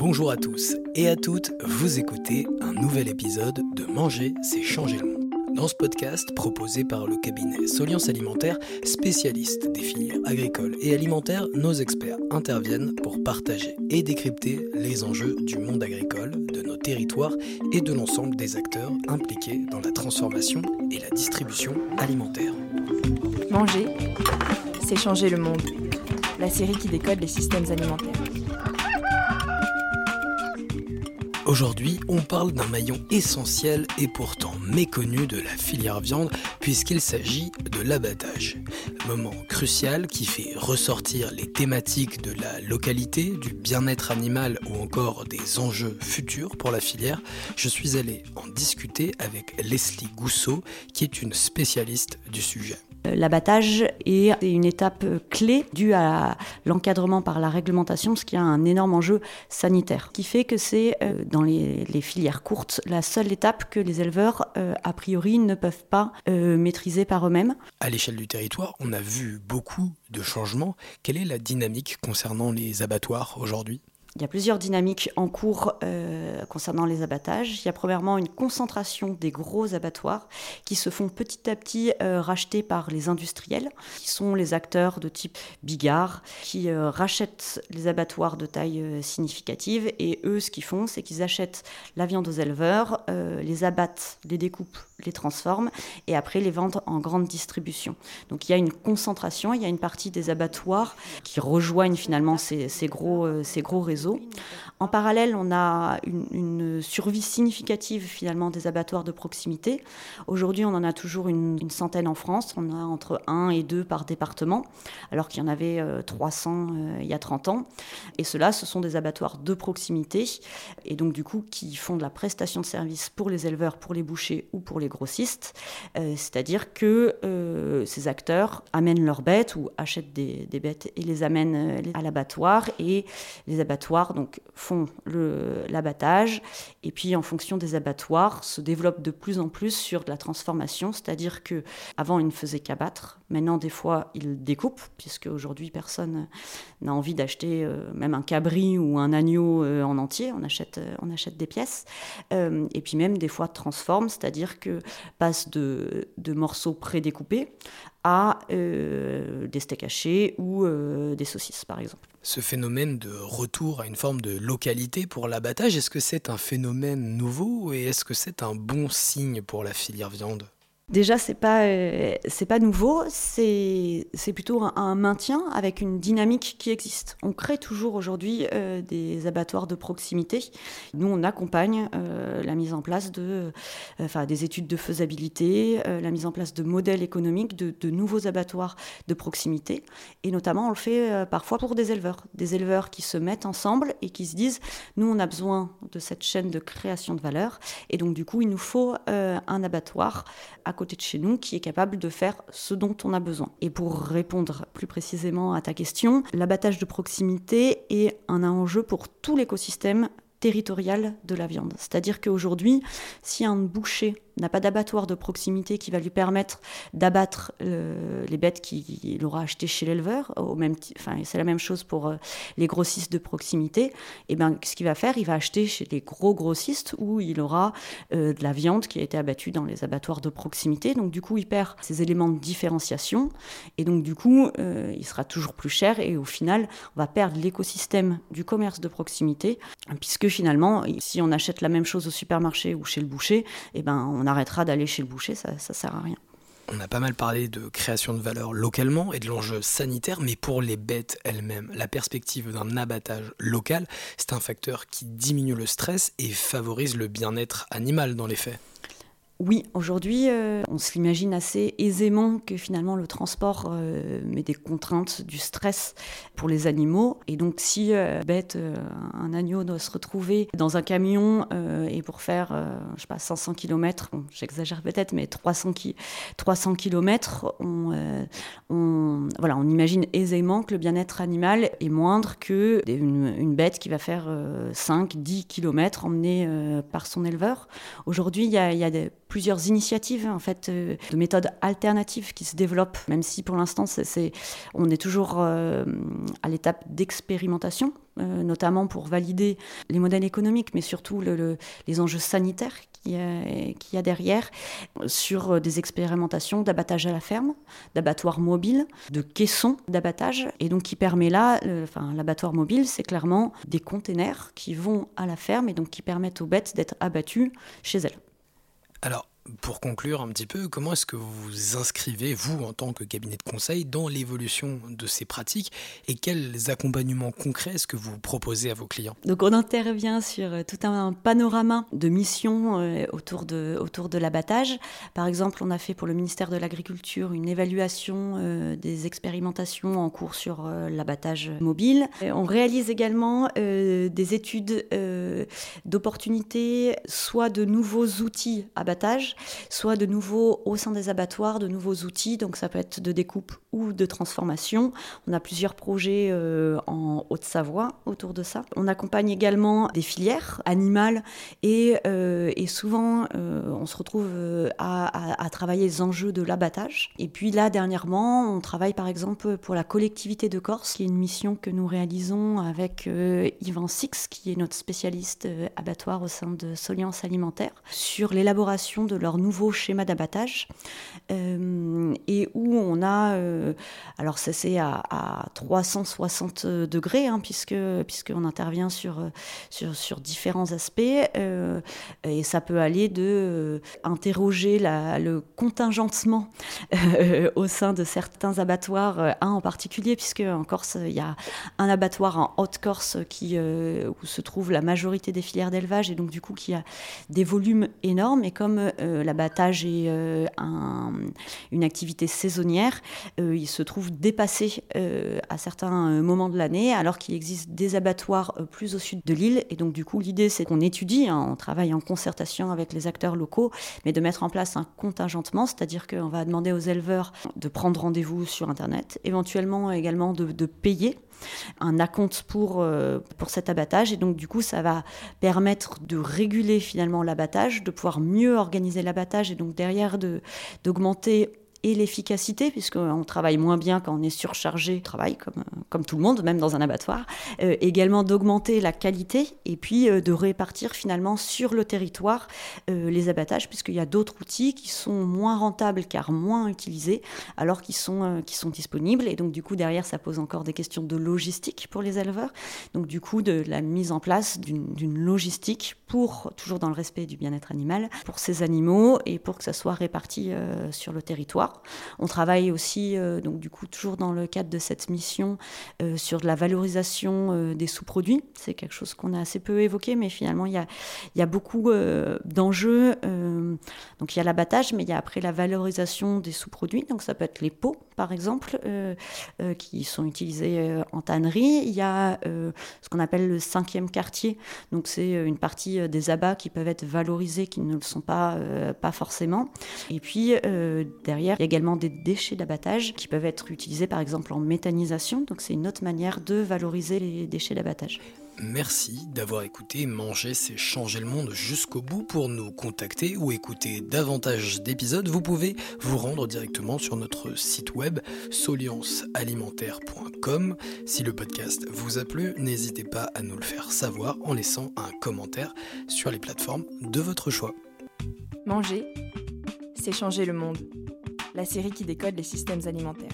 Bonjour à tous et à toutes, vous écoutez un nouvel épisode de Manger, c'est changer le monde. Dans ce podcast, proposé par le cabinet Soliance Alimentaire, spécialiste des filières agricoles et alimentaires, nos experts interviennent pour partager et décrypter les enjeux du monde agricole, de nos territoires et de l'ensemble des acteurs impliqués dans la transformation et la distribution alimentaire. Manger, c'est changer le monde. La série qui décode les systèmes alimentaires. Aujourd'hui, on parle d'un maillon essentiel et pourtant méconnu de la filière viande puisqu'il s'agit de l'abattage. Moment crucial qui fait ressortir les thématiques de la localité, du bien-être animal ou encore des enjeux futurs pour la filière. Je suis allé en discuter avec Leslie Gousseau qui est une spécialiste du sujet. Euh, l'abattage est une étape clé due à l'encadrement par la réglementation, ce qui a un énorme enjeu sanitaire, qui fait que c'est euh, dans les, filières courtes la seule étape que les éleveurs, euh, a priori, ne peuvent pas maîtriser par eux-mêmes. À l'échelle du territoire, on a vu beaucoup de changements. Quelle est la dynamique concernant les abattoirs aujourd'hui? Il y a plusieurs dynamiques en cours euh, concernant les abattages. Il y a premièrement une concentration des gros abattoirs qui se font petit à petit euh, racheter par les industriels, qui sont les acteurs de type Bigard, qui euh, rachètent les abattoirs de taille significative. Et eux, ce qu'ils font, c'est qu'ils achètent la viande aux éleveurs, les abattent, les découpent, les transforment et après les vendent en grande distribution. Donc il y a une concentration, il y a une partie des abattoirs qui rejoignent finalement ces, gros, ces gros réseaux en parallèle, on a une, survie significative finalement des abattoirs de proximité. Aujourd'hui, on en a toujours une, centaine en France. On a entre 1 et 2 par département, alors qu'il y en avait 300 euh, euh, il y a 30 ans. Et cela, ce sont des abattoirs de proximité, et donc du coup qui font de la prestation de service pour les éleveurs, pour les bouchers ou pour les grossistes. Euh, c'est-à-dire que ces acteurs amènent leurs bêtes ou achètent des, bêtes et les amènent à l'abattoir, et les abattoirs donc, font l'abattage. Et puis en fonction des abattoirs se développent de plus en plus sur de la transformation, c'est-à-dire que avant ils ne faisaient qu'abattre, maintenant des fois ils découpent puisque aujourd'hui personne n'a envie d'acheter euh, même un cabri ou un agneau euh, en entier, on achète, euh, on achète des pièces. Et puis même des fois transforment, c'est-à-dire que passe de, morceaux prédécoupés à des steaks hachés ou des saucisses par exemple. Ce phénomène de retour à une forme de localité pour l'abattage, est-ce que c'est un phénomène nouveau et est-ce que c'est un bon signe pour la filière viande? Déjà, c'est pas euh, pas nouveau, c'est c'est plutôt un, maintien avec une dynamique qui existe. On crée toujours aujourd'hui euh, des abattoirs de proximité. Nous, on accompagne euh, la mise en place de enfin des études de faisabilité, la mise en place de modèles économiques de, de, nouveaux abattoirs de proximité, et notamment on le fait parfois pour des éleveurs, des éleveurs qui se mettent ensemble et qui se disent nous on a besoin de cette chaîne de création de valeur, et donc du coup il nous faut un abattoir à côté de chez nous qui est capable de faire ce dont on a besoin. Et pour répondre plus précisément à ta question, l'abattage de proximité est un enjeu pour tout l'écosystème territorial de la viande. C'est-à-dire qu'aujourd'hui, si un boucher n'a pas d'abattoir de proximité qui va lui permettre d'abattre euh, les bêtes qu'il aura achetées chez l'éleveur. Enfin, c'est la même chose pour euh, les grossistes de proximité. Et eh ben, ce qu'il va faire, il va acheter chez les gros grossistes où il aura euh, de la viande qui a été abattue dans les abattoirs de proximité. Donc du coup, il perd ces éléments de différenciation et donc du coup, il sera toujours plus cher et au final, on va perdre l'écosystème du commerce de proximité puisque finalement, si on achète la même chose au supermarché ou chez le boucher, et eh ben, on arrêtera d'aller chez le boucher, ça, sert à rien. On a pas mal parlé de création de valeur localement et de l'enjeu sanitaire, mais pour les bêtes elles-mêmes, la perspective d'un abattage local, c'est un facteur qui diminue le stress et favorise le bien-être animal dans les faits. Oui, aujourd'hui, euh, on se l'imagine assez aisément que finalement le transport euh, met des contraintes, du stress pour les animaux. Et donc, si euh, bête, un agneau doit se retrouver dans un camion et pour faire, je sais pas, 500 km, j'exagère peut-être, mais 300, 300 km, on, voilà, on imagine aisément que le bien-être animal est moindre que une, bête qui va faire 5-10 km emmenée par son éleveur. Aujourd'hui, il y a, y a des plusieurs initiatives en fait euh, de méthodes alternatives qui se développent, même si pour l'instant c'est, on est toujours euh, à l'étape d'expérimentation. notamment pour valider les modèles économiques, mais surtout les enjeux sanitaires qu'il y, a derrière, sur des expérimentations d'abattage à la ferme, d'abattoirs mobiles, de caissons d'abattage, et donc qui permet là, enfin l'abattoir mobile, c'est clairement des containers qui vont à la ferme et donc qui permettent aux bêtes d'être abattues chez elles. Alors, pour conclure un petit peu, comment est-ce que vous vous inscrivez, vous, en tant que cabinet de conseil, dans l'évolution de ces pratiques et quels accompagnements concrets est-ce que vous proposez à vos clients? Donc on intervient sur euh, tout un panorama de missions euh, autour de, autour de l'abattage. Par exemple, on a fait pour le ministère de l'Agriculture une évaluation euh, des expérimentations en cours sur l'abattage mobile. On réalise également des études d'opportunités, soit de nouveaux outils abattage, soit de nouveau au sein des abattoirs, de nouveaux outils, donc ça peut être de découpe ou de transformation. On a plusieurs projets euh, en Haute-Savoie autour de ça. On accompagne également des filières animales et, euh, souvent euh, on se retrouve à, travailler les enjeux de l'abattage. Et puis là, dernièrement, on travaille par exemple pour la collectivité de Corse, qui est une mission que nous réalisons avec Yvan Six, qui est notre spécialiste abattoir au sein de Soliance Alimentaire, sur l'élaboration de leur nouveau schéma d'abattage euh, et où on a, euh, alors ça c'est à, 360 degrés hein, puisque puisqu'on intervient sur, sur, différents aspects euh, et ça peut aller de interroger le contingentement au sein de certains abattoirs, un en particulier puisque en Corse il y a un abattoir en Haute-Corse qui où se trouve la majorité des filières d'élevage et donc du coup qui a des volumes énormes et comme l'abattage est euh, une activité saisonnière, euh, il se trouve dépassé euh, à certains moments de l'année, alors qu'il existe des abattoirs plus au sud de l'île. Et donc, du coup, l'idée, c'est qu'on étudie, hein, on travaille en concertation avec les acteurs locaux, mais de mettre en place un contingentement, c'est-à-dire qu'on va demander aux éleveurs de prendre rendez-vous sur Internet, éventuellement également de, payer un acompte pour, euh, pour cet abattage. Et donc, du coup, ça va permettre de réguler finalement l'abattage, de pouvoir mieux organiser l'abattage et donc derrière d'augmenter et l'efficacité, puisqu'on travaille moins bien quand on est surchargé, travail comme, comme tout le monde, même dans un abattoir, euh, également d'augmenter la qualité et puis euh, de répartir finalement sur le territoire euh, les abattages, puisqu'il y a d'autres outils qui sont moins rentables car moins utilisés, alors qu'ils sont, qui sont disponibles. Et donc du coup, derrière, ça pose encore des questions de logistique pour les éleveurs. Donc du coup, de la mise en place d'une logistique pour, toujours dans le respect du bien-être animal, pour ces animaux et pour que ça soit réparti sur le territoire. On travaille aussi, euh, donc du coup, toujours dans le cadre de cette mission, euh, sur la valorisation euh, des sous-produits. C'est quelque chose qu'on a assez peu évoqué, mais finalement, il y a, y a beaucoup d'enjeux. donc, il y a l'abattage, mais il y a après la valorisation des sous-produits. Donc, ça peut être les pots, par exemple, qui sont utilisés en tannerie. Il y a ce qu'on appelle le cinquième quartier. Donc, c'est une partie des abats qui peuvent être valorisés, qui ne le sont pas, pas forcément. Et puis, derrière, il y a également des déchets d'abattage qui peuvent être utilisés par exemple en méthanisation. Donc c'est une autre manière de valoriser les déchets d'abattage. Merci d'avoir écouté Manger, c'est changer le monde jusqu'au bout. Pour nous contacter ou écouter davantage d'épisodes, vous pouvez vous rendre directement sur notre site web soliancealimentaire.com. Si le podcast vous a plu, n'hésitez pas à nous le faire savoir en laissant un commentaire sur les plateformes de votre choix. Manger, c'est changer le monde la série qui décode les systèmes alimentaires.